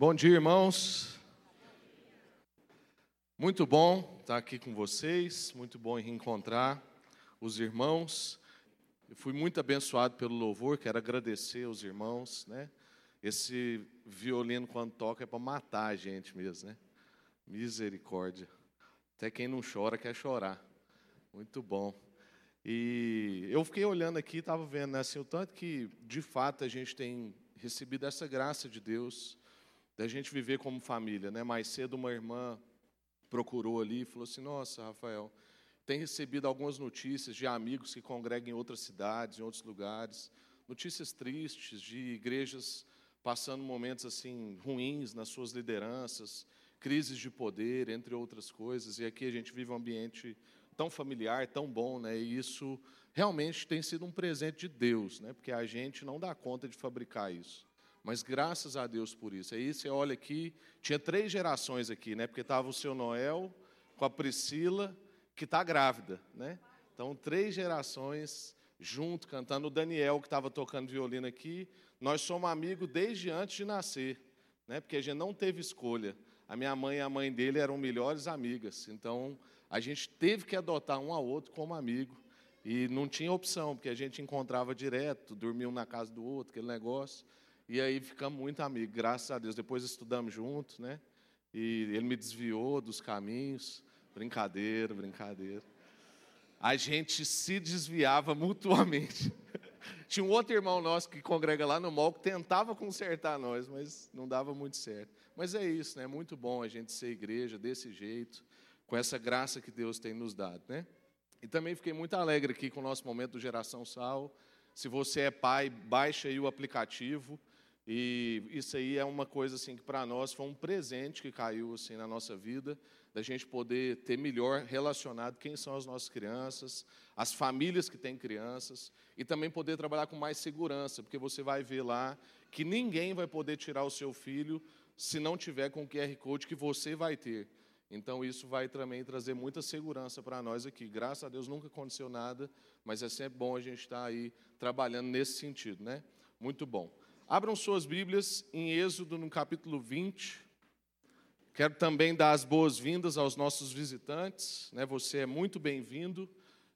Bom dia, irmãos. Muito bom estar aqui com vocês, muito bom reencontrar os irmãos. Eu fui muito abençoado pelo louvor, quero agradecer aos irmãos, né? Esse violino quando toca é para matar a gente mesmo, né? Misericórdia. Até quem não chora quer chorar. Muito bom. E eu fiquei olhando aqui, estava vendo né, assim, o tanto que, de fato, a gente tem recebido essa graça de Deus, da gente viver como família. Né? Mais cedo, uma irmã procurou ali e falou assim: Nossa, Rafael, tem recebido algumas notícias de amigos que congregam em outras cidades, em outros lugares, notícias tristes de igrejas passando momentos assim ruins nas suas lideranças, crises de poder, entre outras coisas. E aqui a gente vive um ambiente tão familiar, tão bom, né? E isso realmente tem sido um presente de Deus, né? Porque a gente não dá conta de fabricar isso. Mas graças a Deus por isso. Aí você olha aqui, tinha três gerações aqui, né? Porque estava o seu Noel com a Priscila, que está grávida, né? Então, três gerações junto, cantando. O Daniel, que estava tocando violino aqui. Nós somos amigos desde antes de nascer, né? Porque a gente não teve escolha. A minha mãe e a mãe dele eram melhores amigas. Então, a gente teve que adotar um ao outro como amigo. E não tinha opção, porque a gente encontrava direto, dormia um na casa do outro, aquele negócio. E aí ficamos muito amigos, graças a Deus. Depois estudamos juntos, né? E ele me desviou dos caminhos. Brincadeira, brincadeira. A gente se desviava mutuamente. Tinha um outro irmão nosso que congrega lá no mall que tentava consertar nós, mas não dava muito certo. Mas é isso, né? É muito bom a gente ser igreja desse jeito com essa graça que Deus tem nos dado, né? E também fiquei muito alegre aqui com o nosso momento do Geração Sal. Se você é pai, baixa aí o aplicativo. E isso aí é uma coisa assim que para nós foi um presente que caiu assim na nossa vida, da gente poder ter melhor relacionado quem são as nossas crianças, as famílias que têm crianças e também poder trabalhar com mais segurança, porque você vai ver lá que ninguém vai poder tirar o seu filho se não tiver com o QR Code que você vai ter. Então, isso vai também trazer muita segurança para nós aqui. Graças a Deus nunca aconteceu nada, mas é sempre bom a gente estar aí trabalhando nesse sentido, né? Muito bom. Abram suas Bíblias em Êxodo, no capítulo 20. Quero também dar as boas-vindas aos nossos visitantes, né? Você é muito bem-vindo.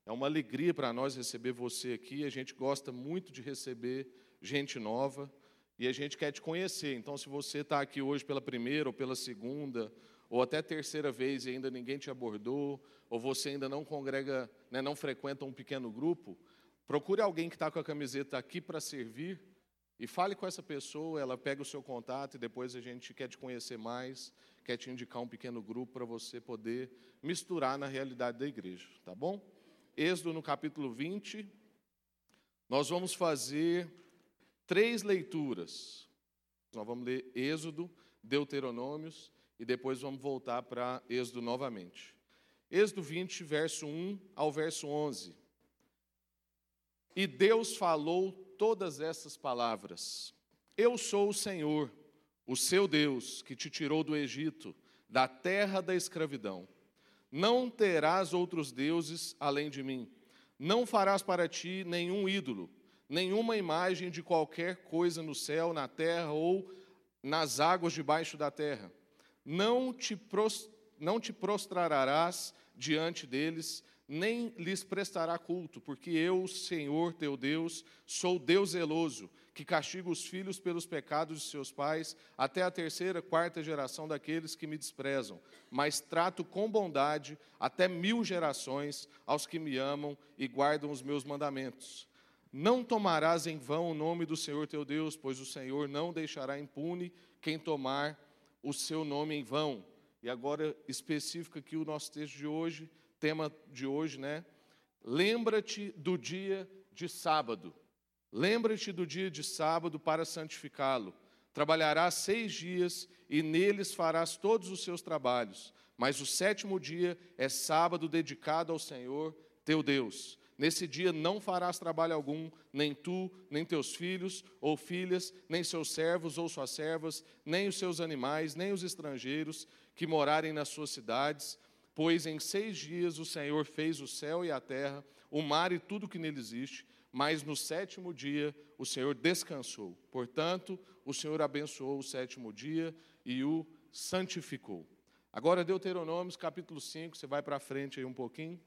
É uma alegria para nós receber você aqui. A gente gosta muito de receber gente nova e a gente quer te conhecer. Então, se você está aqui hoje pela primeira ou pela segunda, ou até terceira vez e ainda ninguém te abordou, ou você ainda não congrega, né, não frequenta um pequeno grupo, procure alguém que está com a camiseta aqui para servir e fale com essa pessoa, ela pega o seu contato e depois a gente quer te conhecer mais, quer te indicar um pequeno grupo para você poder misturar na realidade da igreja, tá bom? Êxodo no capítulo 20, nós vamos fazer três leituras. Nós vamos ler Êxodo, Deuteronômios e depois vamos voltar para Êxodo novamente. Êxodo 20, verso 1 ao verso 11. E Deus falou todas essas palavras: Eu sou o Senhor, o seu Deus, que te tirou do Egito, da terra da escravidão. Não terás outros deuses além de mim. Não farás para ti nenhum ídolo, nenhuma imagem de qualquer coisa no céu, na terra ou nas águas debaixo da terra não te, não te prostrarás diante deles, nem lhes prestará culto, porque eu, Senhor teu Deus, sou Deus zeloso, que castigo os filhos pelos pecados de seus pais, até a terceira, quarta geração daqueles que me desprezam, mas trato com bondade até mil gerações aos que me amam e guardam os meus mandamentos. Não tomarás em vão o nome do Senhor teu Deus, pois o Senhor não deixará impune quem tomar o seu nome em vão. E agora, específico aqui o nosso texto de hoje, tema de hoje, né? Lembra-te do dia de sábado. Lembra-te do dia de sábado para santificá-lo. Trabalharás seis dias e neles farás todos os seus trabalhos. Mas o sétimo dia é sábado dedicado ao Senhor teu Deus. Nesse dia não farás trabalho algum, nem tu, nem teus filhos ou filhas, nem seus servos ou suas servas, nem os seus animais, nem os estrangeiros que morarem nas suas cidades, pois em seis dias o Senhor fez o céu e a terra, o mar e tudo que nele existe, mas no sétimo dia o Senhor descansou. Portanto, o Senhor abençoou o sétimo dia e o santificou. Agora, Deuteronômio, capítulo 5, você vai para frente aí um pouquinho.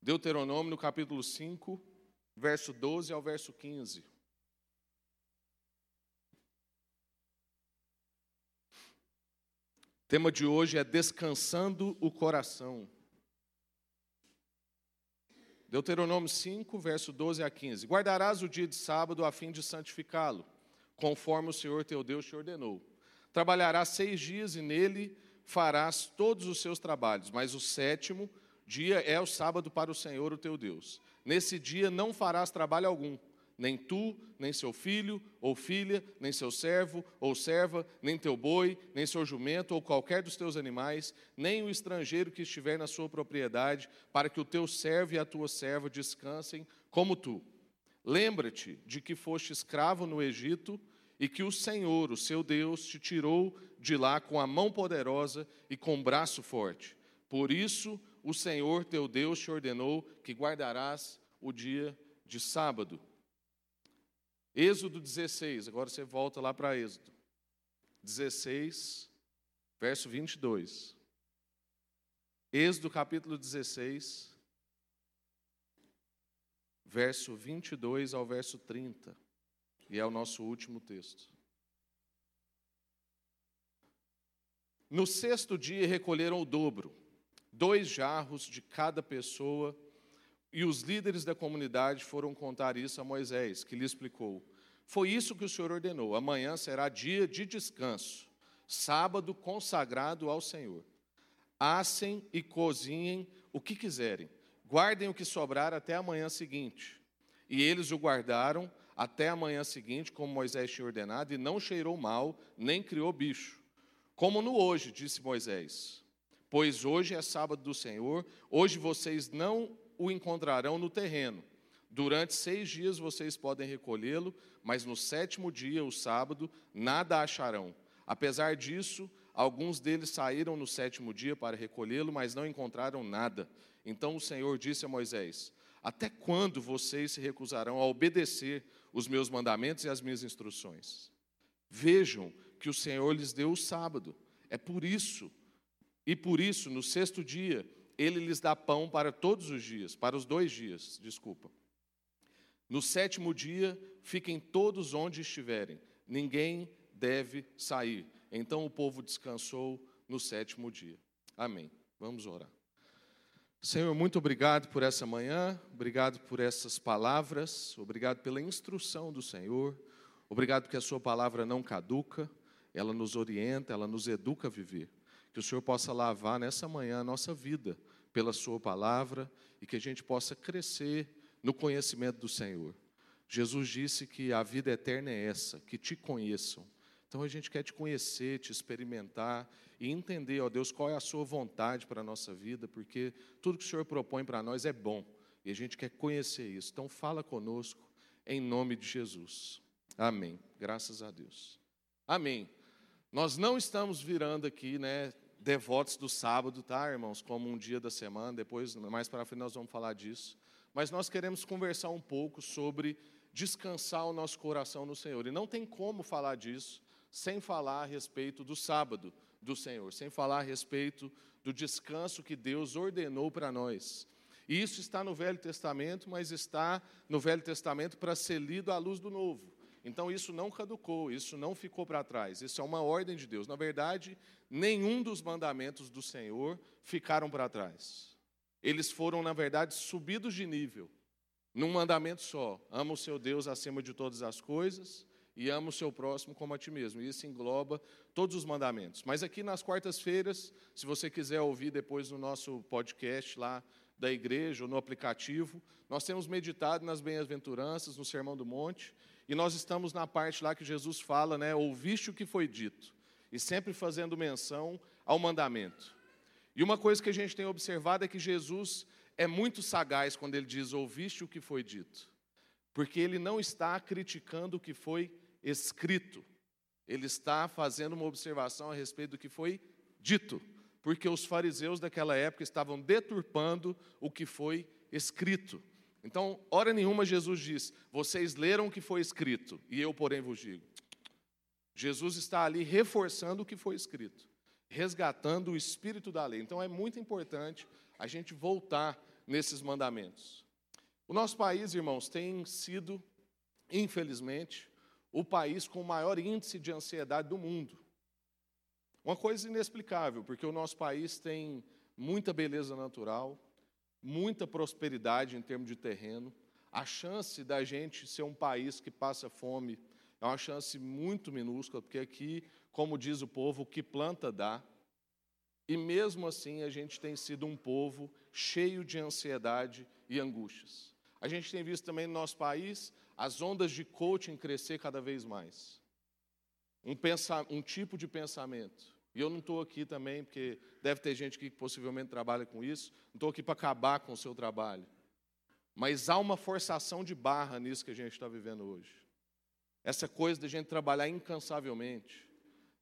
Deuteronômio, no capítulo 5, verso 12 ao verso 15. O tema de hoje é descansando o coração. Deuteronômio 5, verso 12 a 15. Guardarás o dia de sábado a fim de santificá-lo, conforme o Senhor teu Deus te ordenou. Trabalharás seis dias e nele farás todos os seus trabalhos, mas o sétimo dia é o sábado para o Senhor, o teu Deus. Nesse dia não farás trabalho algum, nem tu, nem seu filho ou filha, nem seu servo ou serva, nem teu boi, nem seu jumento ou qualquer dos teus animais, nem o estrangeiro que estiver na sua propriedade, para que o teu servo e a tua serva descansem como tu. Lembra-te de que foste escravo no Egito e que o Senhor, o seu Deus, te tirou de lá com a mão poderosa e com braço forte. Por isso, o Senhor teu Deus te ordenou que guardarás o dia de sábado. Êxodo 16, agora você volta lá para Êxodo 16, verso 22. Êxodo capítulo 16, verso 22 ao verso 30. E é o nosso último texto. No sexto dia recolheram o dobro, dois jarros de cada pessoa, e os líderes da comunidade foram contar isso a Moisés, que lhe explicou: Foi isso que o Senhor ordenou. Amanhã será dia de descanso, sábado consagrado ao Senhor. Assem e cozinhem o que quiserem, guardem o que sobrar até a manhã seguinte. E eles o guardaram até a manhã seguinte, como Moisés tinha ordenado, e não cheirou mal, nem criou bicho. Como no hoje, disse Moisés. Pois hoje é sábado do Senhor, hoje vocês não o encontrarão no terreno. Durante seis dias vocês podem recolhê-lo, mas no sétimo dia, o sábado, nada acharão. Apesar disso, alguns deles saíram no sétimo dia para recolhê-lo, mas não encontraram nada. Então o Senhor disse a Moisés: Até quando vocês se recusarão a obedecer os meus mandamentos e as minhas instruções. Vejam que o Senhor lhes deu o sábado. É por isso, e por isso, no sexto dia, ele lhes dá pão para todos os dias, para os dois dias, desculpa. No sétimo dia, fiquem todos onde estiverem, ninguém deve sair. Então o povo descansou no sétimo dia. Amém. Vamos orar. Senhor, muito obrigado por essa manhã, obrigado por essas palavras, obrigado pela instrução do Senhor, obrigado porque a Sua palavra não caduca, ela nos orienta, ela nos educa a viver. Que o Senhor possa lavar nessa manhã a nossa vida pela Sua palavra e que a gente possa crescer no conhecimento do Senhor. Jesus disse que a vida eterna é essa, que te conheçam. Então a gente quer te conhecer, te experimentar e entender, ó Deus, qual é a sua vontade para a nossa vida, porque tudo que o Senhor propõe para nós é bom e a gente quer conhecer isso. Então fala conosco em nome de Jesus. Amém. Graças a Deus. Amém. Nós não estamos virando aqui, né, devotos do sábado, tá, irmãos, como um dia da semana, depois mais para frente nós vamos falar disso. Mas nós queremos conversar um pouco sobre descansar o nosso coração no Senhor. E não tem como falar disso sem falar a respeito do sábado do Senhor, sem falar a respeito do descanso que Deus ordenou para nós. E isso está no Velho Testamento, mas está no Velho Testamento para ser lido à luz do Novo. Então isso não caducou, isso não ficou para trás, isso é uma ordem de Deus. Na verdade, nenhum dos mandamentos do Senhor ficaram para trás. Eles foram, na verdade, subidos de nível, num mandamento só: ama o seu Deus acima de todas as coisas e ama o seu próximo como a ti mesmo. E isso engloba todos os mandamentos. Mas aqui nas quartas-feiras, se você quiser ouvir depois no nosso podcast lá da igreja ou no aplicativo, nós temos meditado nas bem-aventuranças, no Sermão do Monte, e nós estamos na parte lá que Jesus fala, né, ouviste o que foi dito, e sempre fazendo menção ao mandamento. E uma coisa que a gente tem observado é que Jesus é muito sagaz quando ele diz ouviste o que foi dito, porque ele não está criticando o que foi escrito. Ele está fazendo uma observação a respeito do que foi dito, porque os fariseus daquela época estavam deturpando o que foi escrito. Então, hora nenhuma Jesus diz: Vocês leram o que foi escrito, e eu, porém, vos digo. Jesus está ali reforçando o que foi escrito, resgatando o espírito da lei. Então, é muito importante a gente voltar nesses mandamentos. O nosso país, irmãos, tem sido, infelizmente, o país com o maior índice de ansiedade do mundo. Uma coisa inexplicável, porque o nosso país tem muita beleza natural, muita prosperidade em termos de terreno. A chance da gente ser um país que passa fome é uma chance muito minúscula, porque aqui, como diz o povo, o que planta dá. E mesmo assim, a gente tem sido um povo cheio de ansiedade e angústias. A gente tem visto também no nosso país as ondas de coaching crescer cada vez mais. Um, pensa, um tipo de pensamento. E eu não estou aqui também, porque deve ter gente que possivelmente trabalha com isso, não estou aqui para acabar com o seu trabalho. Mas há uma forçação de barra nisso que a gente está vivendo hoje. Essa coisa da gente trabalhar incansavelmente,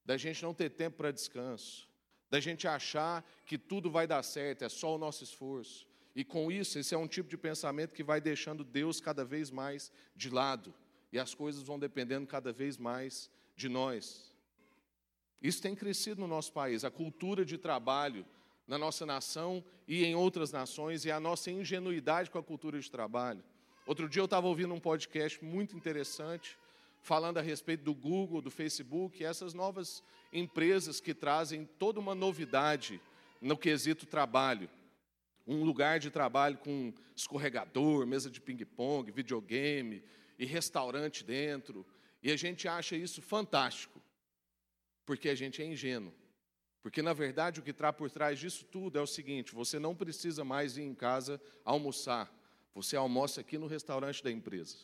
da gente não ter tempo para descanso, da gente achar que tudo vai dar certo, é só o nosso esforço. E com isso, esse é um tipo de pensamento que vai deixando Deus cada vez mais de lado, e as coisas vão dependendo cada vez mais de nós. Isso tem crescido no nosso país, a cultura de trabalho na nossa nação e em outras nações, e a nossa ingenuidade com a cultura de trabalho. Outro dia eu estava ouvindo um podcast muito interessante falando a respeito do Google, do Facebook, essas novas empresas que trazem toda uma novidade no quesito trabalho. Um lugar de trabalho com escorregador, mesa de ping-pong, videogame e restaurante dentro. E a gente acha isso fantástico, porque a gente é ingênuo. Porque, na verdade, o que está por trás disso tudo é o seguinte: você não precisa mais ir em casa almoçar, você almoça aqui no restaurante da empresa.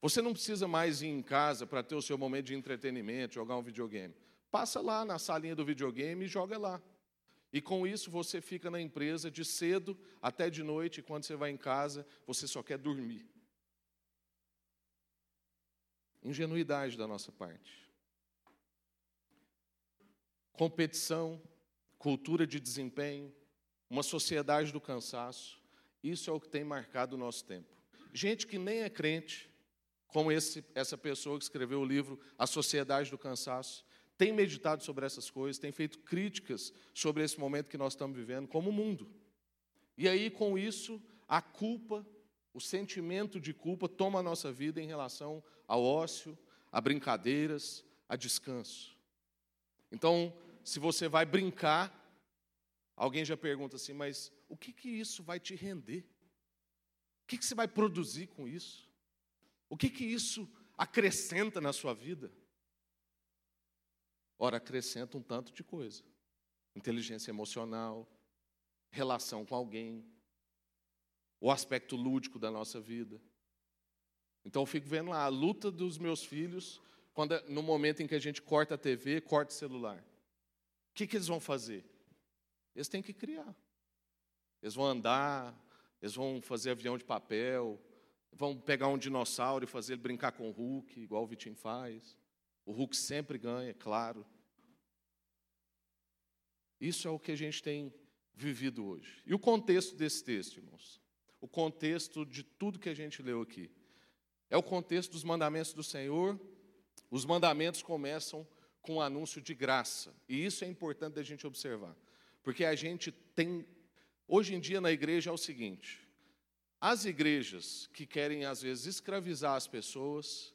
Você não precisa mais ir em casa para ter o seu momento de entretenimento, jogar um videogame. Passa lá na salinha do videogame e joga lá. E com isso você fica na empresa de cedo até de noite, e quando você vai em casa, você só quer dormir. Ingenuidade da nossa parte. Competição, cultura de desempenho, uma sociedade do cansaço, isso é o que tem marcado o nosso tempo. Gente que nem é crente, como esse, essa pessoa que escreveu o livro A Sociedade do Cansaço, tem meditado sobre essas coisas, tem feito críticas sobre esse momento que nós estamos vivendo como mundo. E aí, com isso, a culpa, o sentimento de culpa toma a nossa vida em relação ao ócio, a brincadeiras, a descanso. Então, se você vai brincar, alguém já pergunta assim, mas o que, que isso vai te render? O que, que você vai produzir com isso? O que que isso acrescenta na sua vida? Ora, acrescenta um tanto de coisa. Inteligência emocional, relação com alguém, o aspecto lúdico da nossa vida. Então eu fico vendo lá a luta dos meus filhos quando é, no momento em que a gente corta a TV, corta o celular. Que, que eles vão fazer? Eles têm que criar. Eles vão andar, eles vão fazer avião de papel, Vão pegar um dinossauro e fazer ele brincar com o Hulk, igual o Vitinho faz. O Hulk sempre ganha, claro. Isso é o que a gente tem vivido hoje. E o contexto desse texto, irmãos? O contexto de tudo que a gente leu aqui. É o contexto dos mandamentos do Senhor. Os mandamentos começam com o anúncio de graça. E isso é importante da gente observar. Porque a gente tem. Hoje em dia na igreja é o seguinte: as igrejas que querem, às vezes, escravizar as pessoas,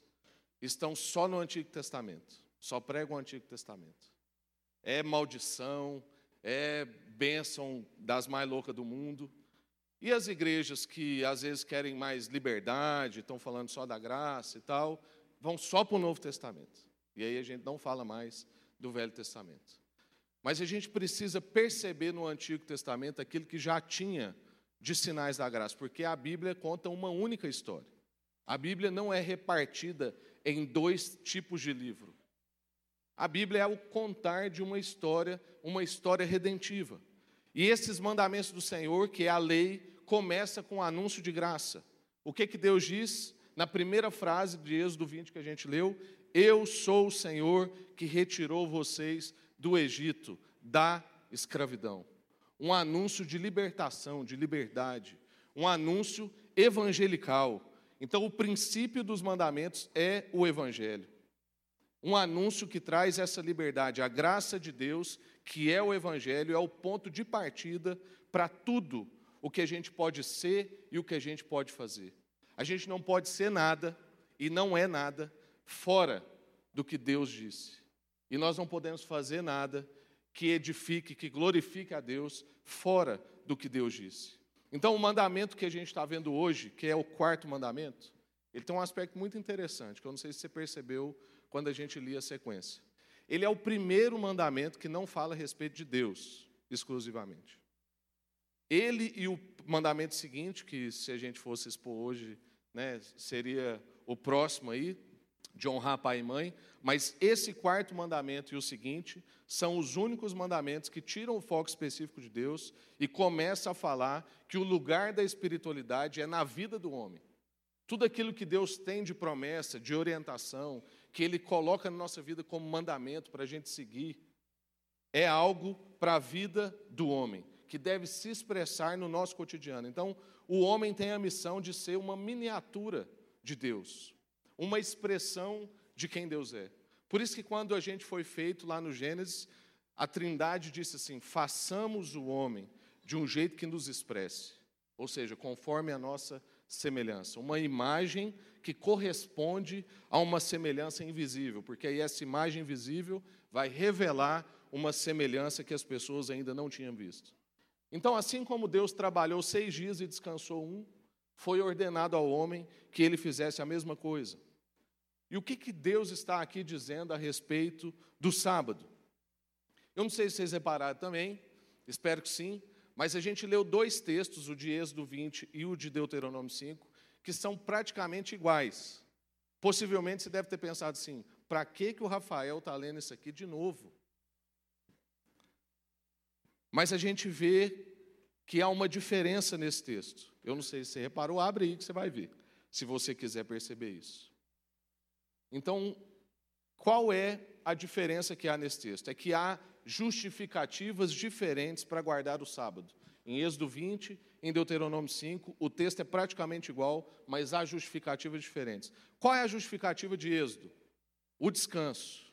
estão só no Antigo Testamento, só pregam o Antigo Testamento. É maldição, é bênção das mais loucas do mundo. E as igrejas que, às vezes, querem mais liberdade, estão falando só da graça e tal, vão só para o Novo Testamento. E aí a gente não fala mais do Velho Testamento. Mas a gente precisa perceber no Antigo Testamento aquilo que já tinha de sinais da graça, porque a Bíblia conta uma única história. A Bíblia não é repartida em dois tipos de livro. A Bíblia é o contar de uma história, uma história redentiva. E esses mandamentos do Senhor, que é a lei, começa com o anúncio de graça. O que que Deus diz na primeira frase de Êxodo 20 que a gente leu? Eu sou o Senhor que retirou vocês do Egito, da escravidão um anúncio de libertação, de liberdade, um anúncio evangelical. Então, o princípio dos mandamentos é o evangelho. Um anúncio que traz essa liberdade, a graça de Deus, que é o evangelho, é o ponto de partida para tudo o que a gente pode ser e o que a gente pode fazer. A gente não pode ser nada e não é nada fora do que Deus disse. E nós não podemos fazer nada que edifique, que glorifique a Deus fora do que Deus disse. Então, o mandamento que a gente está vendo hoje, que é o quarto mandamento, ele tem um aspecto muito interessante, que eu não sei se você percebeu quando a gente lia a sequência. Ele é o primeiro mandamento que não fala a respeito de Deus exclusivamente. Ele e o mandamento seguinte, que se a gente fosse expor hoje, né, seria o próximo aí, de honrar pai e mãe, mas esse quarto mandamento e o seguinte são os únicos mandamentos que tiram o foco específico de Deus e começam a falar que o lugar da espiritualidade é na vida do homem. Tudo aquilo que Deus tem de promessa, de orientação, que Ele coloca na nossa vida como mandamento para a gente seguir, é algo para a vida do homem, que deve se expressar no nosso cotidiano. Então, o homem tem a missão de ser uma miniatura de Deus, uma expressão de quem Deus é. Por isso que quando a gente foi feito lá no Gênesis, a Trindade disse assim: façamos o homem de um jeito que nos expresse, ou seja, conforme a nossa semelhança, uma imagem que corresponde a uma semelhança invisível, porque aí essa imagem invisível vai revelar uma semelhança que as pessoas ainda não tinham visto. Então, assim como Deus trabalhou seis dias e descansou um, foi ordenado ao homem que ele fizesse a mesma coisa. E o que, que Deus está aqui dizendo a respeito do sábado? Eu não sei se vocês repararam também, espero que sim, mas a gente leu dois textos, o de Êxodo 20 e o de Deuteronômio 5, que são praticamente iguais. Possivelmente você deve ter pensado assim: para que, que o Rafael está lendo isso aqui de novo? Mas a gente vê que há uma diferença nesse texto. Eu não sei se você reparou, abre aí que você vai ver, se você quiser perceber isso. Então, qual é a diferença que há nesse texto? É que há justificativas diferentes para guardar o sábado. Em Êxodo 20, em Deuteronômio 5, o texto é praticamente igual, mas há justificativas diferentes. Qual é a justificativa de Êxodo? O descanso.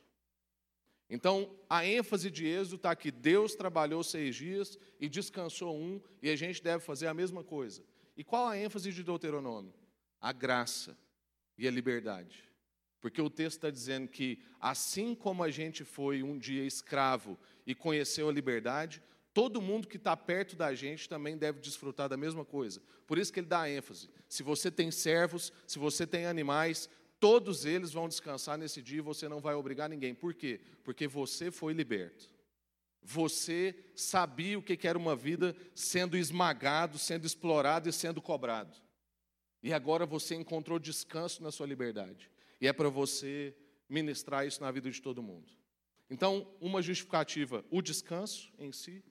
Então, a ênfase de Êxodo está que Deus trabalhou seis dias e descansou um, e a gente deve fazer a mesma coisa. E qual a ênfase de Deuteronômio? A graça e a liberdade. Porque o texto está dizendo que, assim como a gente foi um dia escravo e conheceu a liberdade, todo mundo que está perto da gente também deve desfrutar da mesma coisa. Por isso que ele dá ênfase. Se você tem servos, se você tem animais, todos eles vão descansar nesse dia e você não vai obrigar ninguém. Por quê? Porque você foi liberto. Você sabia o que era uma vida sendo esmagado, sendo explorado e sendo cobrado. E agora você encontrou descanso na sua liberdade. E é para você ministrar isso na vida de todo mundo. Então, uma justificativa, o descanso em si,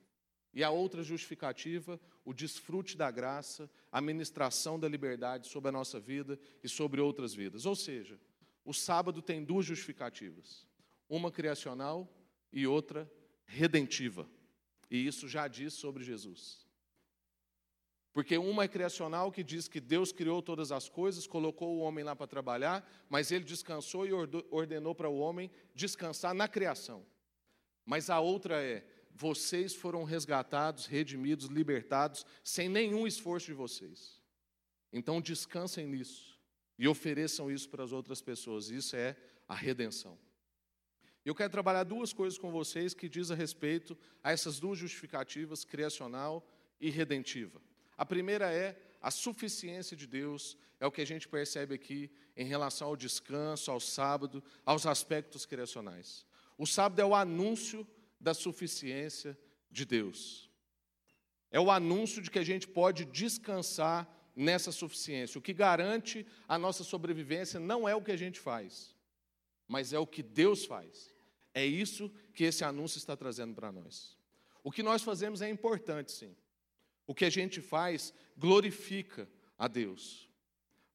e a outra justificativa, o desfrute da graça, a ministração da liberdade sobre a nossa vida e sobre outras vidas. Ou seja, o sábado tem duas justificativas: uma criacional e outra redentiva. E isso já diz sobre Jesus. Porque uma é criacional que diz que Deus criou todas as coisas, colocou o homem lá para trabalhar, mas ele descansou e ordenou para o homem descansar na criação. Mas a outra é vocês foram resgatados, redimidos, libertados, sem nenhum esforço de vocês. Então descansem nisso e ofereçam isso para as outras pessoas. Isso é a redenção. Eu quero trabalhar duas coisas com vocês que diz a respeito a essas duas justificativas, criacional e redentiva. A primeira é a suficiência de Deus, é o que a gente percebe aqui em relação ao descanso, ao sábado, aos aspectos criacionais. O sábado é o anúncio da suficiência de Deus. É o anúncio de que a gente pode descansar nessa suficiência. O que garante a nossa sobrevivência não é o que a gente faz, mas é o que Deus faz. É isso que esse anúncio está trazendo para nós. O que nós fazemos é importante, sim. O que a gente faz glorifica a Deus.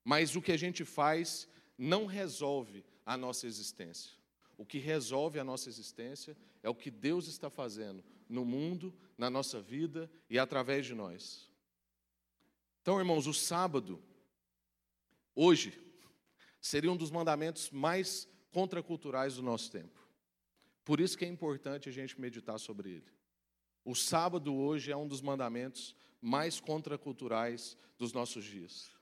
Mas o que a gente faz não resolve a nossa existência. O que resolve a nossa existência é o que Deus está fazendo no mundo, na nossa vida e através de nós. Então, irmãos, o sábado, hoje, seria um dos mandamentos mais contraculturais do nosso tempo. Por isso que é importante a gente meditar sobre ele. O sábado hoje é um dos mandamentos mais contraculturais dos nossos dias.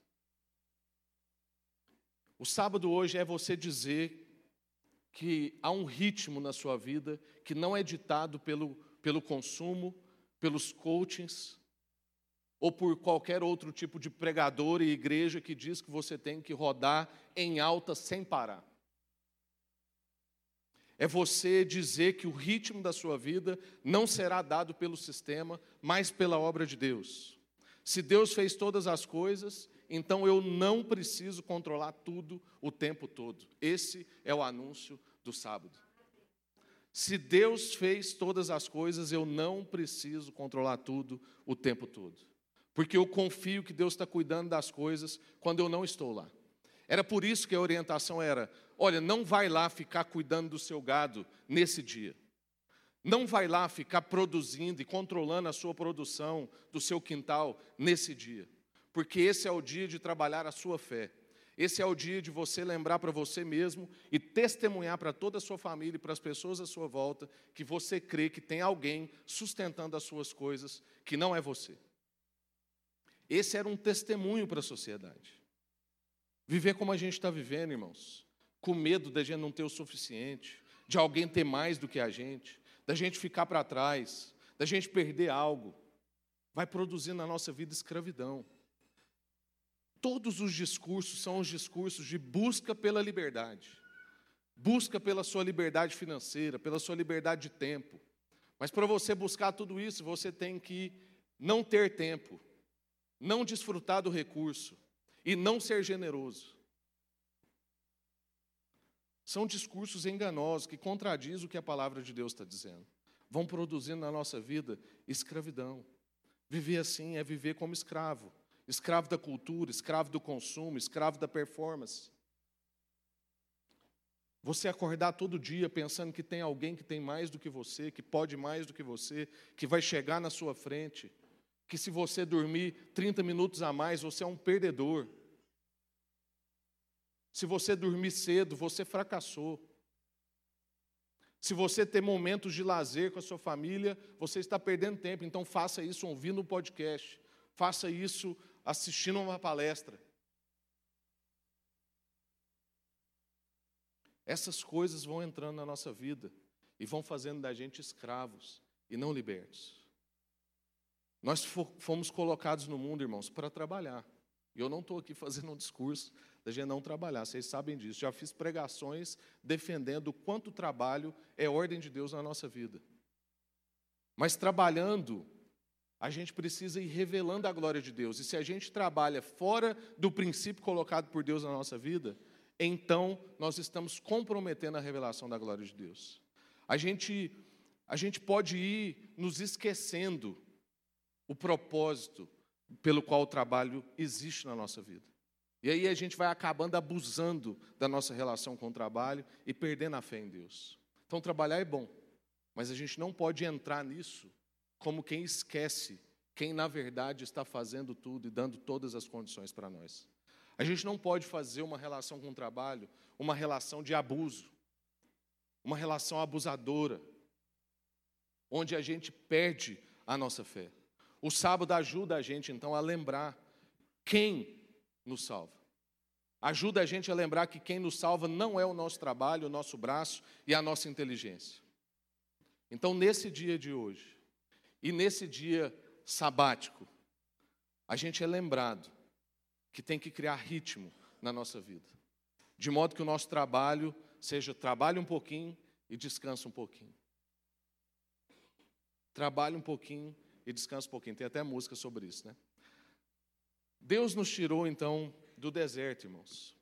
O sábado hoje é você dizer que há um ritmo na sua vida que não é ditado pelo, pelo consumo, pelos coachings, ou por qualquer outro tipo de pregador e igreja que diz que você tem que rodar em alta sem parar. É você dizer que o ritmo da sua vida não será dado pelo sistema, mas pela obra de Deus. Se Deus fez todas as coisas, então eu não preciso controlar tudo o tempo todo. Esse é o anúncio do sábado. Se Deus fez todas as coisas, eu não preciso controlar tudo o tempo todo. Porque eu confio que Deus está cuidando das coisas quando eu não estou lá. Era por isso que a orientação era: olha, não vai lá ficar cuidando do seu gado nesse dia. Não vai lá ficar produzindo e controlando a sua produção do seu quintal nesse dia porque esse é o dia de trabalhar a sua fé. Esse é o dia de você lembrar para você mesmo e testemunhar para toda a sua família e para as pessoas à sua volta que você crê que tem alguém sustentando as suas coisas que não é você. Esse era um testemunho para a sociedade. Viver como a gente está vivendo, irmãos, com medo da gente não ter o suficiente, de alguém ter mais do que a gente, da gente ficar para trás, da gente perder algo, vai produzir na nossa vida escravidão. Todos os discursos são os discursos de busca pela liberdade. Busca pela sua liberdade financeira, pela sua liberdade de tempo. Mas para você buscar tudo isso, você tem que não ter tempo, não desfrutar do recurso e não ser generoso. São discursos enganosos que contradizem o que a palavra de Deus está dizendo. Vão produzindo na nossa vida escravidão. Viver assim é viver como escravo escravo da cultura, escravo do consumo, escravo da performance. Você acordar todo dia pensando que tem alguém que tem mais do que você, que pode mais do que você, que vai chegar na sua frente, que se você dormir 30 minutos a mais, você é um perdedor. Se você dormir cedo, você fracassou. Se você ter momentos de lazer com a sua família, você está perdendo tempo. Então faça isso ouvindo o podcast. Faça isso assistindo uma palestra. Essas coisas vão entrando na nossa vida e vão fazendo da gente escravos e não libertos. Nós fomos colocados no mundo, irmãos, para trabalhar. E eu não estou aqui fazendo um discurso da gente não trabalhar, vocês sabem disso. Já fiz pregações defendendo o quanto o trabalho é ordem de Deus na nossa vida. Mas trabalhando a gente precisa ir revelando a glória de Deus. E se a gente trabalha fora do princípio colocado por Deus na nossa vida, então nós estamos comprometendo a revelação da glória de Deus. A gente, a gente pode ir nos esquecendo o propósito pelo qual o trabalho existe na nossa vida. E aí a gente vai acabando abusando da nossa relação com o trabalho e perdendo a fé em Deus. Então trabalhar é bom, mas a gente não pode entrar nisso como quem esquece quem na verdade está fazendo tudo e dando todas as condições para nós. A gente não pode fazer uma relação com o trabalho uma relação de abuso, uma relação abusadora, onde a gente perde a nossa fé. O sábado ajuda a gente então a lembrar quem nos salva. Ajuda a gente a lembrar que quem nos salva não é o nosso trabalho, o nosso braço e a nossa inteligência. Então, nesse dia de hoje, e nesse dia sabático, a gente é lembrado que tem que criar ritmo na nossa vida, de modo que o nosso trabalho seja trabalhe um pouquinho e descansa um pouquinho. Trabalhe um pouquinho e descansa um pouquinho. Tem até música sobre isso, né? Deus nos tirou então do deserto, irmãos,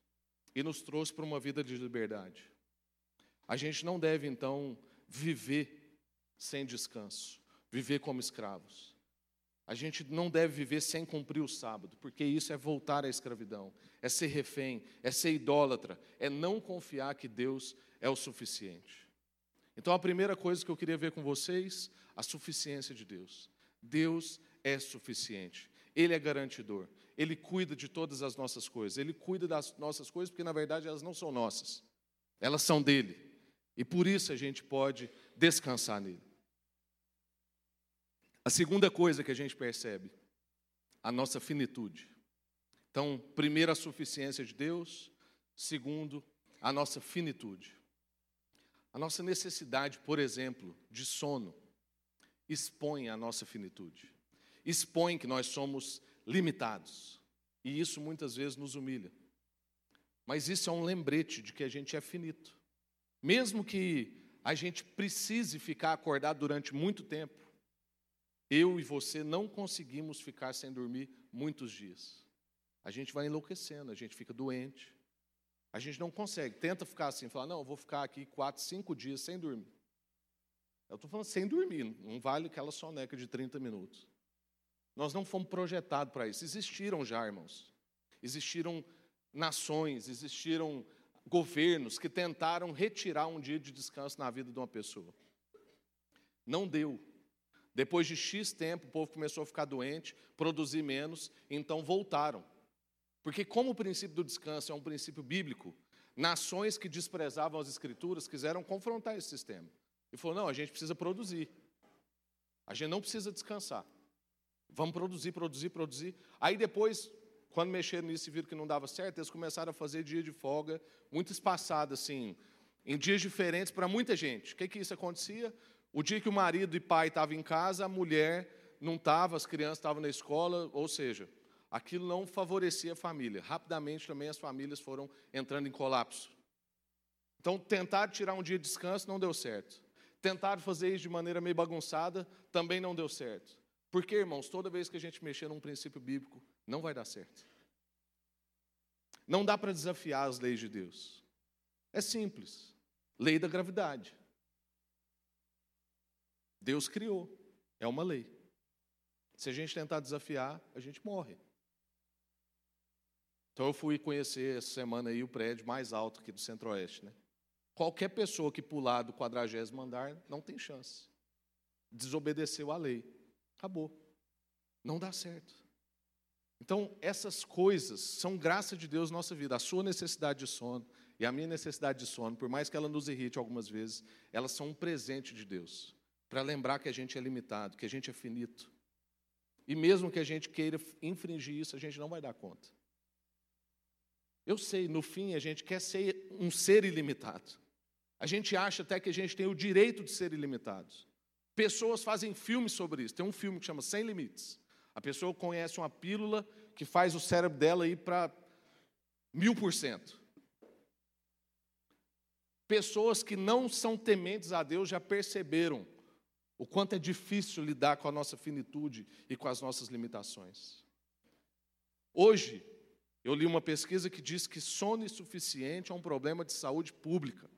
e nos trouxe para uma vida de liberdade. A gente não deve então viver sem descanso viver como escravos. A gente não deve viver sem cumprir o sábado, porque isso é voltar à escravidão, é ser refém, é ser idólatra, é não confiar que Deus é o suficiente. Então, a primeira coisa que eu queria ver com vocês, a suficiência de Deus. Deus é suficiente, Ele é garantidor, Ele cuida de todas as nossas coisas. Ele cuida das nossas coisas porque, na verdade, elas não são nossas. Elas são dele. E por isso a gente pode descansar nele. A segunda coisa que a gente percebe, a nossa finitude. Então, primeiro, a suficiência de Deus. Segundo, a nossa finitude. A nossa necessidade, por exemplo, de sono, expõe a nossa finitude. Expõe que nós somos limitados. E isso muitas vezes nos humilha. Mas isso é um lembrete de que a gente é finito. Mesmo que a gente precise ficar acordado durante muito tempo, eu e você não conseguimos ficar sem dormir muitos dias. A gente vai enlouquecendo, a gente fica doente, a gente não consegue. Tenta ficar assim, falar, não, eu vou ficar aqui quatro, cinco dias sem dormir. Eu estou falando sem dormir, não vale aquela soneca de 30 minutos. Nós não fomos projetados para isso. Existiram já, irmãos. Existiram nações, existiram governos que tentaram retirar um dia de descanso na vida de uma pessoa. Não deu. Depois de X tempo, o povo começou a ficar doente, produzir menos, então voltaram. Porque, como o princípio do descanso é um princípio bíblico, nações que desprezavam as escrituras quiseram confrontar esse sistema. E falou: não, a gente precisa produzir. A gente não precisa descansar. Vamos produzir, produzir, produzir. Aí depois, quando mexeram nisso e viram que não dava certo, eles começaram a fazer dia de folga, muito espaçado, assim, em dias diferentes para muita gente. O que, que isso acontecia? O dia que o marido e pai estavam em casa, a mulher não estava, as crianças estavam na escola, ou seja, aquilo não favorecia a família. Rapidamente também as famílias foram entrando em colapso. Então, tentar tirar um dia de descanso não deu certo. Tentar fazer isso de maneira meio bagunçada também não deu certo. Porque, irmãos, toda vez que a gente mexer num princípio bíblico, não vai dar certo. Não dá para desafiar as leis de Deus. É simples. Lei da gravidade. Deus criou. É uma lei. Se a gente tentar desafiar, a gente morre. Então eu fui conhecer essa semana aí o prédio mais alto aqui do Centro-Oeste, né? Qualquer pessoa que pular do quadragésimo andar não tem chance. Desobedeceu a lei. Acabou. Não dá certo. Então, essas coisas são graça de Deus na nossa vida. A sua necessidade de sono e a minha necessidade de sono, por mais que ela nos irrite algumas vezes, elas são um presente de Deus. Para lembrar que a gente é limitado, que a gente é finito. E mesmo que a gente queira infringir isso, a gente não vai dar conta. Eu sei, no fim, a gente quer ser um ser ilimitado. A gente acha até que a gente tem o direito de ser ilimitados. Pessoas fazem filmes sobre isso. Tem um filme que chama Sem Limites. A pessoa conhece uma pílula que faz o cérebro dela ir para mil por cento. Pessoas que não são tementes a Deus já perceberam o quanto é difícil lidar com a nossa finitude e com as nossas limitações. Hoje, eu li uma pesquisa que diz que sono insuficiente é um problema de saúde pública.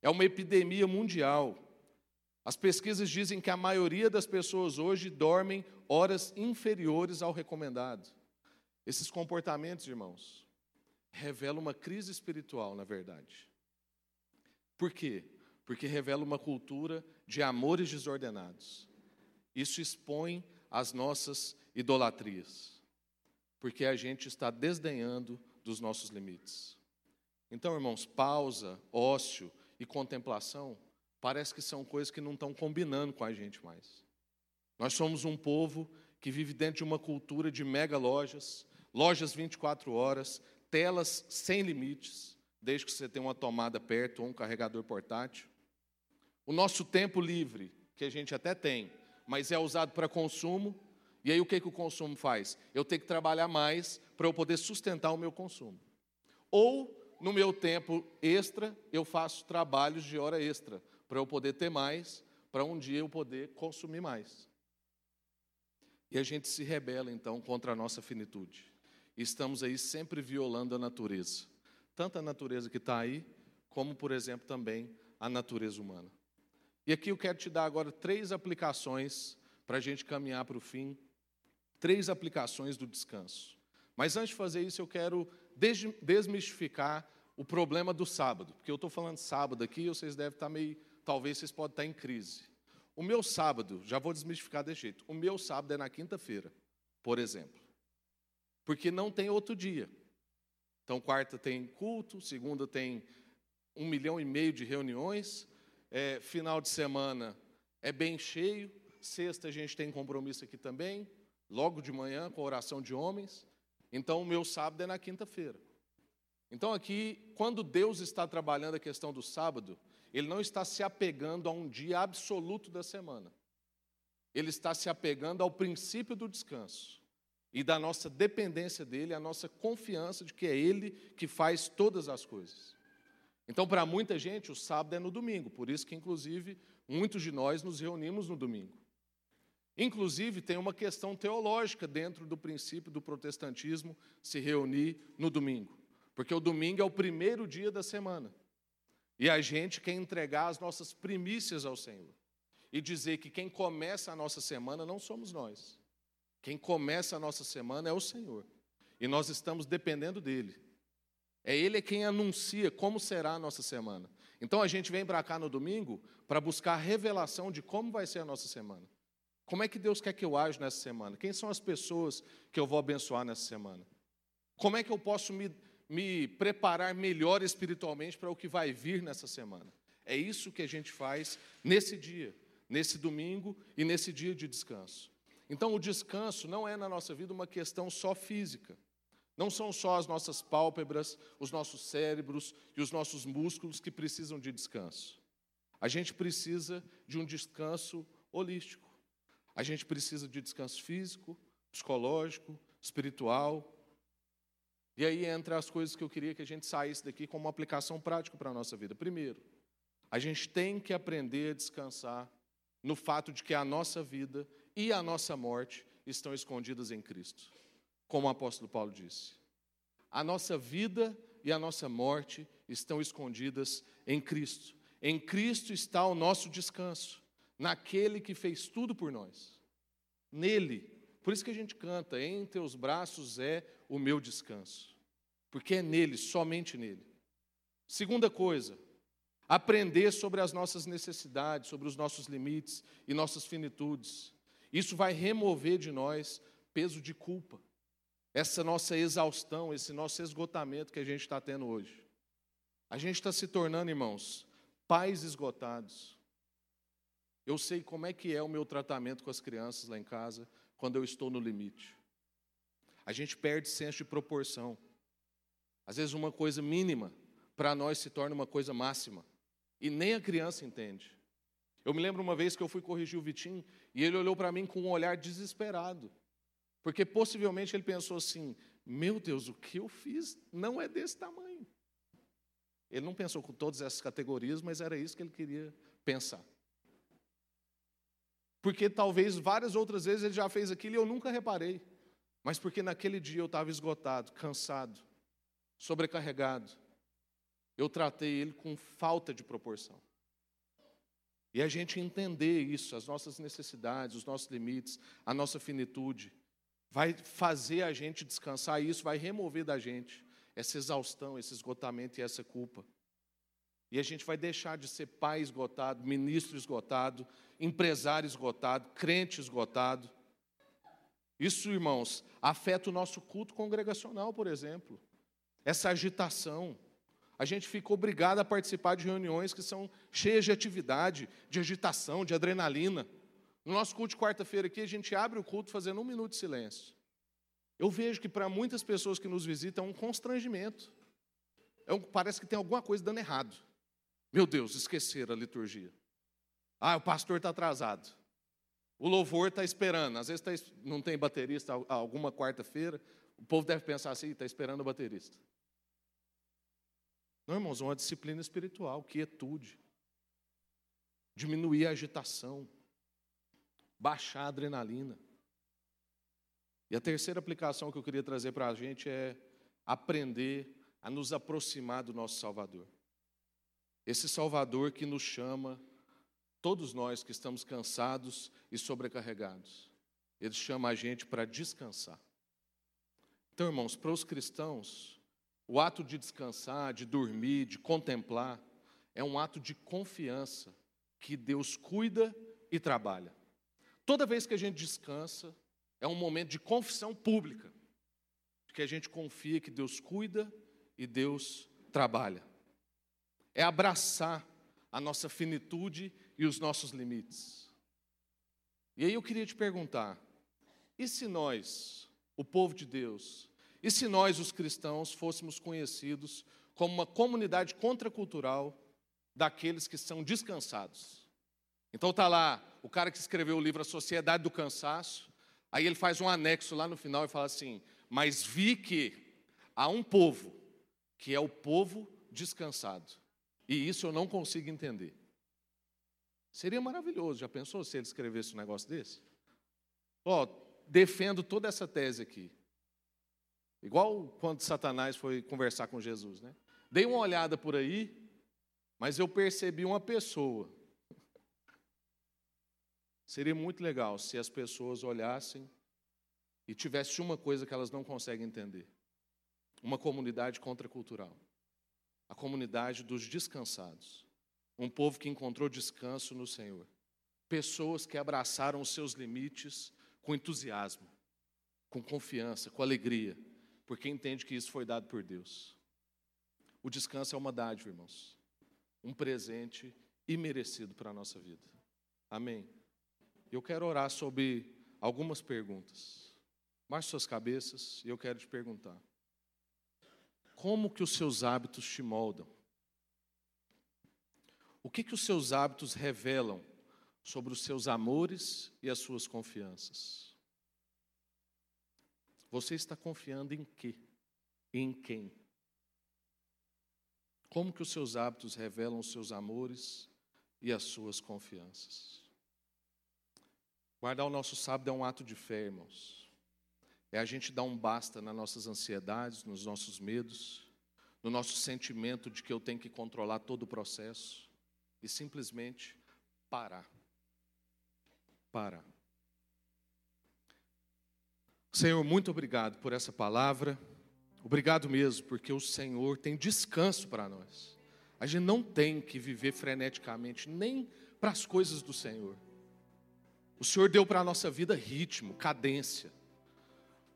É uma epidemia mundial. As pesquisas dizem que a maioria das pessoas hoje dormem horas inferiores ao recomendado. Esses comportamentos, irmãos, revelam uma crise espiritual, na verdade. Por quê? Porque revela uma cultura de amores desordenados. Isso expõe as nossas idolatrias porque a gente está desdenhando dos nossos limites. Então, irmãos, pausa, ócio e contemplação parece que são coisas que não estão combinando com a gente mais. Nós somos um povo que vive dentro de uma cultura de mega lojas, lojas 24 horas, telas sem limites, desde que você tenha uma tomada perto ou um carregador portátil. O nosso tempo livre, que a gente até tem, mas é usado para consumo, e aí o que, que o consumo faz? Eu tenho que trabalhar mais para eu poder sustentar o meu consumo. Ou, no meu tempo extra, eu faço trabalhos de hora extra, para eu poder ter mais, para um dia eu poder consumir mais. E a gente se rebela, então, contra a nossa finitude. E estamos aí sempre violando a natureza. Tanto a natureza que está aí, como, por exemplo, também a natureza humana. E aqui eu quero te dar agora três aplicações para a gente caminhar para o fim três aplicações do descanso. Mas antes de fazer isso, eu quero desmistificar o problema do sábado, porque eu estou falando sábado aqui, vocês devem estar meio, talvez vocês podem estar em crise. O meu sábado, já vou desmistificar desse jeito, o meu sábado é na quinta-feira, por exemplo. Porque não tem outro dia. Então, quarta tem culto, segunda tem um milhão e meio de reuniões, é, final de semana é bem cheio, sexta a gente tem compromisso aqui também, logo de manhã com a oração de homens. Então, o meu sábado é na quinta-feira. Então, aqui, quando Deus está trabalhando a questão do sábado, Ele não está se apegando a um dia absoluto da semana. Ele está se apegando ao princípio do descanso e da nossa dependência dele, a nossa confiança de que é Ele que faz todas as coisas. Então, para muita gente, o sábado é no domingo, por isso que, inclusive, muitos de nós nos reunimos no domingo. Inclusive, tem uma questão teológica dentro do princípio do protestantismo se reunir no domingo, porque o domingo é o primeiro dia da semana e a gente quer entregar as nossas primícias ao Senhor e dizer que quem começa a nossa semana não somos nós, quem começa a nossa semana é o Senhor e nós estamos dependendo dele. É Ele quem anuncia como será a nossa semana. Então a gente vem para cá no domingo para buscar revelação de como vai ser a nossa semana. Como é que Deus quer que eu aja nessa semana? Quem são as pessoas que eu vou abençoar nessa semana? Como é que eu posso me, me preparar melhor espiritualmente para o que vai vir nessa semana? É isso que a gente faz nesse dia, nesse domingo e nesse dia de descanso. Então, o descanso não é na nossa vida uma questão só física. Não são só as nossas pálpebras, os nossos cérebros e os nossos músculos que precisam de descanso. A gente precisa de um descanso holístico. A gente precisa de descanso físico, psicológico, espiritual. E aí entra as coisas que eu queria que a gente saísse daqui como uma aplicação prática para a nossa vida. Primeiro, a gente tem que aprender a descansar no fato de que a nossa vida e a nossa morte estão escondidas em Cristo, como o apóstolo Paulo disse. A nossa vida e a nossa morte estão escondidas em Cristo. Em Cristo está o nosso descanso naquele que fez tudo por nós. Nele. Por isso que a gente canta: Em teus braços é o meu descanso. Porque é nele, somente nele. Segunda coisa, aprender sobre as nossas necessidades, sobre os nossos limites e nossas finitudes. Isso vai remover de nós peso de culpa, essa nossa exaustão, esse nosso esgotamento que a gente está tendo hoje. A gente está se tornando, irmãos, pais esgotados, eu sei como é que é o meu tratamento com as crianças lá em casa quando eu estou no limite. A gente perde senso de proporção. Às vezes uma coisa mínima para nós se torna uma coisa máxima. E nem a criança entende. Eu me lembro uma vez que eu fui corrigir o Vitinho e ele olhou para mim com um olhar desesperado. Porque possivelmente ele pensou assim: meu Deus, o que eu fiz não é desse tamanho. Ele não pensou com todas essas categorias, mas era isso que ele queria pensar porque talvez várias outras vezes ele já fez aquilo e eu nunca reparei, mas porque naquele dia eu estava esgotado, cansado, sobrecarregado. Eu tratei ele com falta de proporção. E a gente entender isso, as nossas necessidades, os nossos limites, a nossa finitude, vai fazer a gente descansar e isso vai remover da gente essa exaustão, esse esgotamento e essa culpa. E a gente vai deixar de ser pai esgotado, ministro esgotado, empresário esgotado, crente esgotado. Isso, irmãos, afeta o nosso culto congregacional, por exemplo. Essa agitação. A gente fica obrigado a participar de reuniões que são cheias de atividade, de agitação, de adrenalina. No nosso culto de quarta-feira aqui, a gente abre o culto fazendo um minuto de silêncio. Eu vejo que para muitas pessoas que nos visitam é um constrangimento. É um, parece que tem alguma coisa dando errado. Meu Deus, esqueceram a liturgia. Ah, o pastor está atrasado. O louvor está esperando. Às vezes tá, não tem baterista alguma quarta-feira. O povo deve pensar assim: está esperando o baterista. Não, irmãos, uma disciplina espiritual, quietude. Diminuir a agitação. Baixar a adrenalina. E a terceira aplicação que eu queria trazer para a gente é aprender a nos aproximar do nosso Salvador. Esse Salvador que nos chama todos nós que estamos cansados e sobrecarregados. Ele chama a gente para descansar. Então, irmãos, para os cristãos, o ato de descansar, de dormir, de contemplar, é um ato de confiança que Deus cuida e trabalha. Toda vez que a gente descansa, É um momento de confissão pública, que a gente confia que Deus cuida e Deus trabalha. É abraçar a nossa finitude e os nossos limites. E aí eu queria te perguntar: e se nós, o povo de Deus, e se nós, os cristãos, fôssemos conhecidos como uma comunidade contracultural daqueles que são descansados? Então está lá o cara que escreveu o livro A Sociedade do Cansaço, aí ele faz um anexo lá no final e fala assim: Mas vi que há um povo, que é o povo descansado, e isso eu não consigo entender. Seria maravilhoso, já pensou se ele escrevesse um negócio desse? Ó, oh, defendo toda essa tese aqui. Igual quando Satanás foi conversar com Jesus, né? Dei uma olhada por aí, mas eu percebi uma pessoa. Seria muito legal se as pessoas olhassem e tivesse uma coisa que elas não conseguem entender. Uma comunidade contracultural. A comunidade dos descansados. Um povo que encontrou descanso no Senhor. Pessoas que abraçaram os seus limites com entusiasmo, com confiança, com alegria, porque entende que isso foi dado por Deus. O descanso é uma dádiva, irmãos. Um presente imerecido para a nossa vida. Amém. Eu quero orar sobre algumas perguntas. Marche suas cabeças e eu quero te perguntar. Como que os seus hábitos te moldam? O que, que os seus hábitos revelam sobre os seus amores e as suas confianças? Você está confiando em quê? Em quem? Como que os seus hábitos revelam os seus amores e as suas confianças? Guardar o nosso sábado é um ato de fé, irmãos. É a gente dar um basta nas nossas ansiedades, nos nossos medos, no nosso sentimento de que eu tenho que controlar todo o processo e simplesmente parar. Parar. Senhor, muito obrigado por essa palavra. Obrigado mesmo, porque o Senhor tem descanso para nós. A gente não tem que viver freneticamente, nem para as coisas do Senhor. O Senhor deu para a nossa vida ritmo, cadência.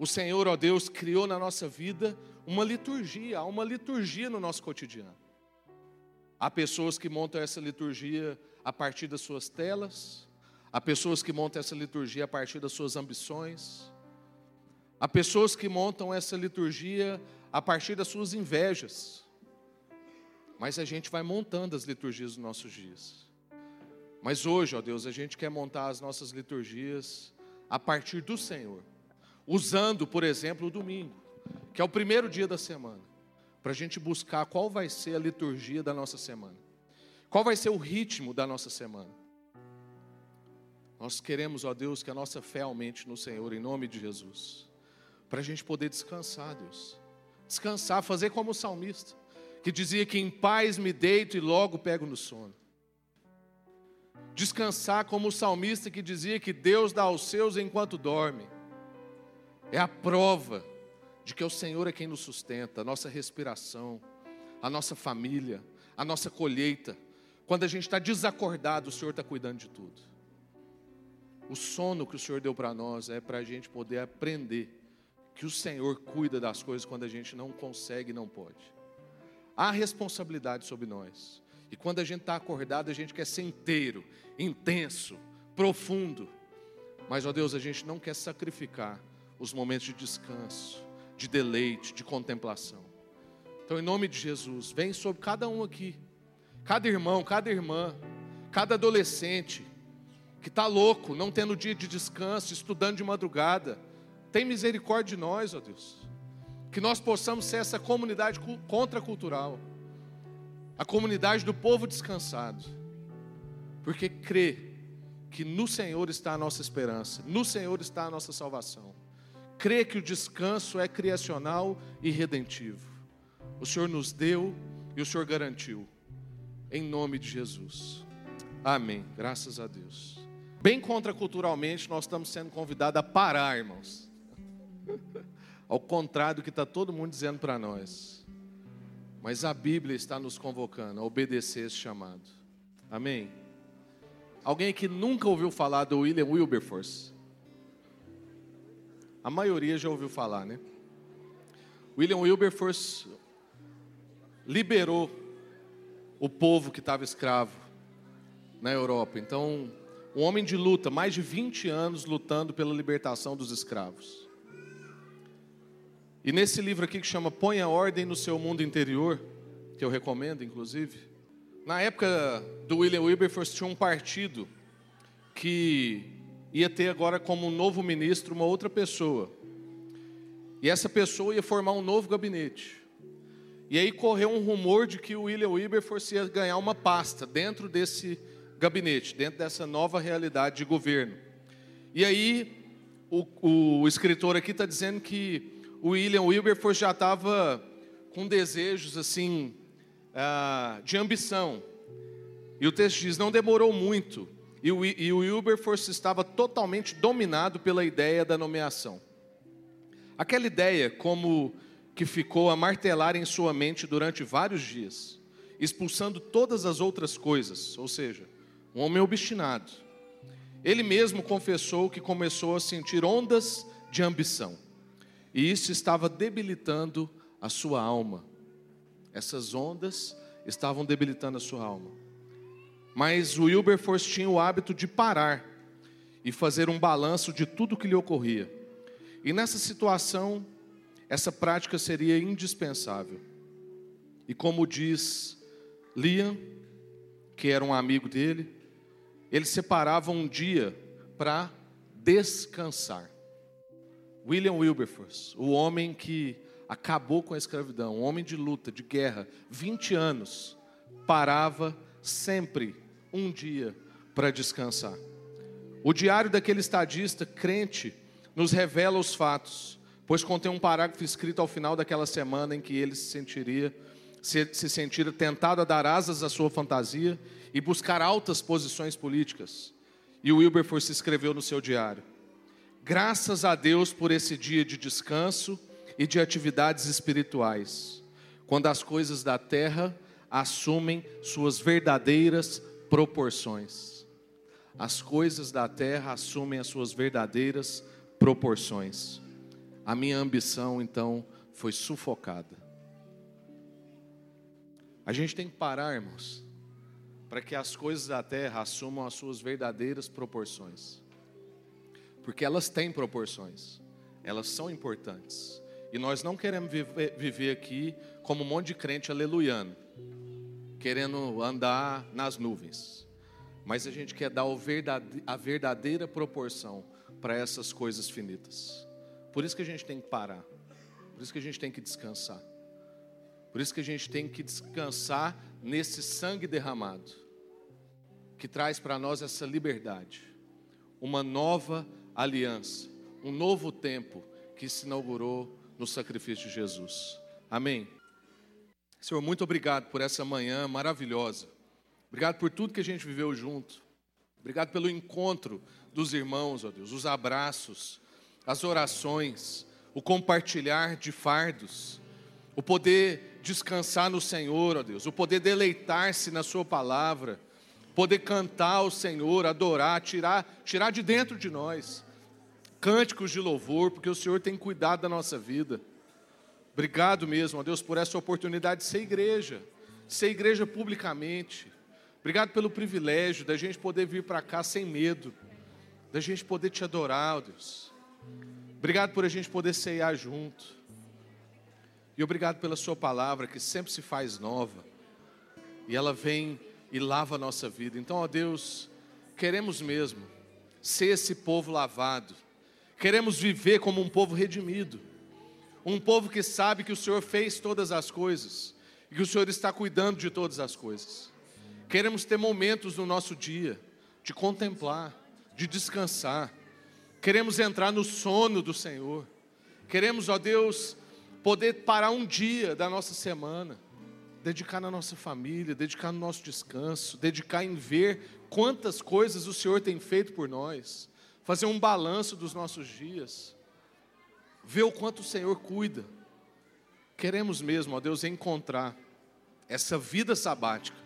O Senhor, ó Deus, criou na nossa vida uma liturgia, há uma liturgia no nosso cotidiano. Há pessoas que montam essa liturgia a partir das suas telas, há pessoas que montam essa liturgia a partir das suas ambições, há pessoas que montam essa liturgia a partir das suas invejas. Mas a gente vai montando as liturgias dos nossos dias. Mas hoje, ó Deus, a gente quer montar as nossas liturgias a partir do Senhor, usando, por exemplo, o domingo, que é o primeiro dia da semana para a gente buscar qual vai ser a liturgia da nossa semana, qual vai ser o ritmo da nossa semana. Nós queremos, ó Deus, que a nossa fé aumente no Senhor, em nome de Jesus, para a gente poder descansar, Deus. Descansar, fazer como o salmista, que dizia que em paz me deito e logo pego no sono. Descansar como o salmista que dizia que Deus dá aos seus enquanto dorme. É a prova de que o Senhor é quem nos sustenta, a nossa respiração, a nossa família, a nossa colheita. Quando a gente está desacordado, o Senhor está cuidando de tudo. O sono que o Senhor deu para nós é para a gente poder aprender que o Senhor cuida das coisas quando a gente não consegue e não pode. Há responsabilidade sobre nós. E quando a gente está acordado, a gente quer ser inteiro, intenso, profundo. Mas, ó Deus, a gente não quer sacrificar os momentos de descanso, de deleite, de contemplação. Então, em nome de Jesus, vem sobre cada um aqui, cada irmão, cada irmã, cada adolescente que está louco, não tendo dia de descanso, estudando de madrugada. Tem misericórdia de nós, ó Deus. Que nós possamos ser essa comunidade contracultural, a comunidade do povo descansado, porque crê que no Senhor está a nossa esperança, no Senhor está a nossa salvação crê que o descanso é criacional e redentivo. O Senhor nos deu e o Senhor garantiu. Em nome de Jesus. Amém. Graças a Deus. Bem contraculturalmente, nós estamos sendo convidados a parar, irmãos. Ao contrário do que está todo mundo dizendo para nós. Mas a Bíblia está nos convocando a obedecer esse chamado. Amém? Alguém que nunca ouviu falar do William Wilberforce? A maioria já ouviu falar, né? William Wilberforce liberou o povo que estava escravo na Europa. Então, um homem de luta, mais de 20 anos lutando pela libertação dos escravos. E nesse livro aqui que chama Ponha Ordem no Seu Mundo Interior, que eu recomendo, inclusive, na época do William Wilberforce tinha um partido que ia ter agora como novo ministro uma outra pessoa. E essa pessoa ia formar um novo gabinete. E aí correu um rumor de que o William Wilberforce ia ganhar uma pasta dentro desse gabinete, dentro dessa nova realidade de governo. E aí, o, o escritor aqui está dizendo que o William Wilberforce já estava com desejos assim ah, de ambição. E o texto diz: não demorou muito, e o, e o Wilberforce estava totalmente dominado pela ideia da nomeação. Aquela ideia, como que ficou a martelar em sua mente durante vários dias, expulsando todas as outras coisas, ou seja, um homem obstinado. Ele mesmo confessou que começou a sentir ondas de ambição, e isso estava debilitando a sua alma. Essas ondas estavam debilitando a sua alma. Mas o Wilberforce tinha o hábito de parar e fazer um balanço de tudo que lhe ocorria. E nessa situação, essa prática seria indispensável. E como diz Liam, que era um amigo dele, ele separava um dia para descansar. William Wilberforce, o homem que acabou com a escravidão, um homem de luta, de guerra, 20 anos, parava sempre um dia para descansar. O diário daquele estadista crente nos revela os fatos, pois contém um parágrafo escrito ao final daquela semana em que ele se sentiria se, se sentira tentado a dar asas à sua fantasia e buscar altas posições políticas. E o Wilberforce escreveu no seu diário: Graças a Deus por esse dia de descanso e de atividades espirituais, quando as coisas da terra assumem suas verdadeiras proporções. As coisas da terra assumem as suas verdadeiras proporções. A minha ambição, então, foi sufocada. A gente tem que parar, irmãos, para que as coisas da terra assumam as suas verdadeiras proporções. Porque elas têm proporções, elas são importantes. E nós não queremos viver, aqui como um monte de crente aleluiano querendo andar nas nuvens. Mas a gente quer dar a verdadeira proporção para essas coisas finitas. Por isso que a gente tem que parar. Por isso que a gente tem que descansar. Por isso que a gente tem que descansar nesse sangue derramado, que traz para nós essa liberdade, uma nova aliança, um novo tempo que se inaugurou no sacrifício de Jesus. Amém. Senhor, muito obrigado por essa manhã maravilhosa. Obrigado por tudo que a gente viveu junto. Obrigado pelo encontro dos irmãos, ó Deus, os abraços, as orações, o compartilhar de fardos, o poder descansar no Senhor, ó Deus, o poder deleitar-se na Sua palavra, poder cantar ao Senhor, adorar, tirar, tirar de dentro de nós cânticos de louvor, porque o Senhor tem cuidado da nossa vida. Obrigado mesmo, ó Deus, por essa oportunidade de ser igreja, ser igreja publicamente. Obrigado pelo privilégio da gente poder vir para cá sem medo, da gente poder te adorar, ó Deus. Obrigado por a gente poder ceiar junto. E obrigado pela Sua palavra que sempre se faz nova. E ela vem e lava a nossa vida. Então, ó Deus, queremos mesmo ser esse povo lavado. Queremos viver como um povo redimido um povo que sabe que o Senhor fez todas as coisas e que o Senhor está cuidando de todas as coisas. Queremos ter momentos no nosso dia de contemplar, de descansar. Queremos entrar no sono do Senhor. Queremos, ó Deus, poder parar um dia da nossa semana, dedicar na nossa família, dedicar no nosso descanso, dedicar em ver quantas coisas o Senhor tem feito por nós, fazer um balanço dos nossos dias ver o quanto o Senhor cuida. Queremos mesmo, ó Deus, encontrar essa vida sabática,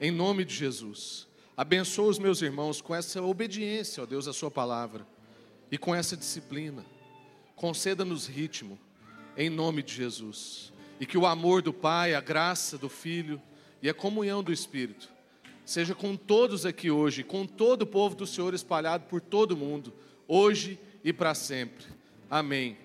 em nome de Jesus. Abençoa os meus irmãos com essa obediência, ó Deus, à Sua palavra, e com essa disciplina. conceda-nos ritmo, em nome de Jesus. E que o amor do Pai, a graça do Filho e a comunhão do Espírito seja com todos aqui hoje, com todo o povo do Senhor espalhado por todo o mundo, hoje e para sempre. Amém.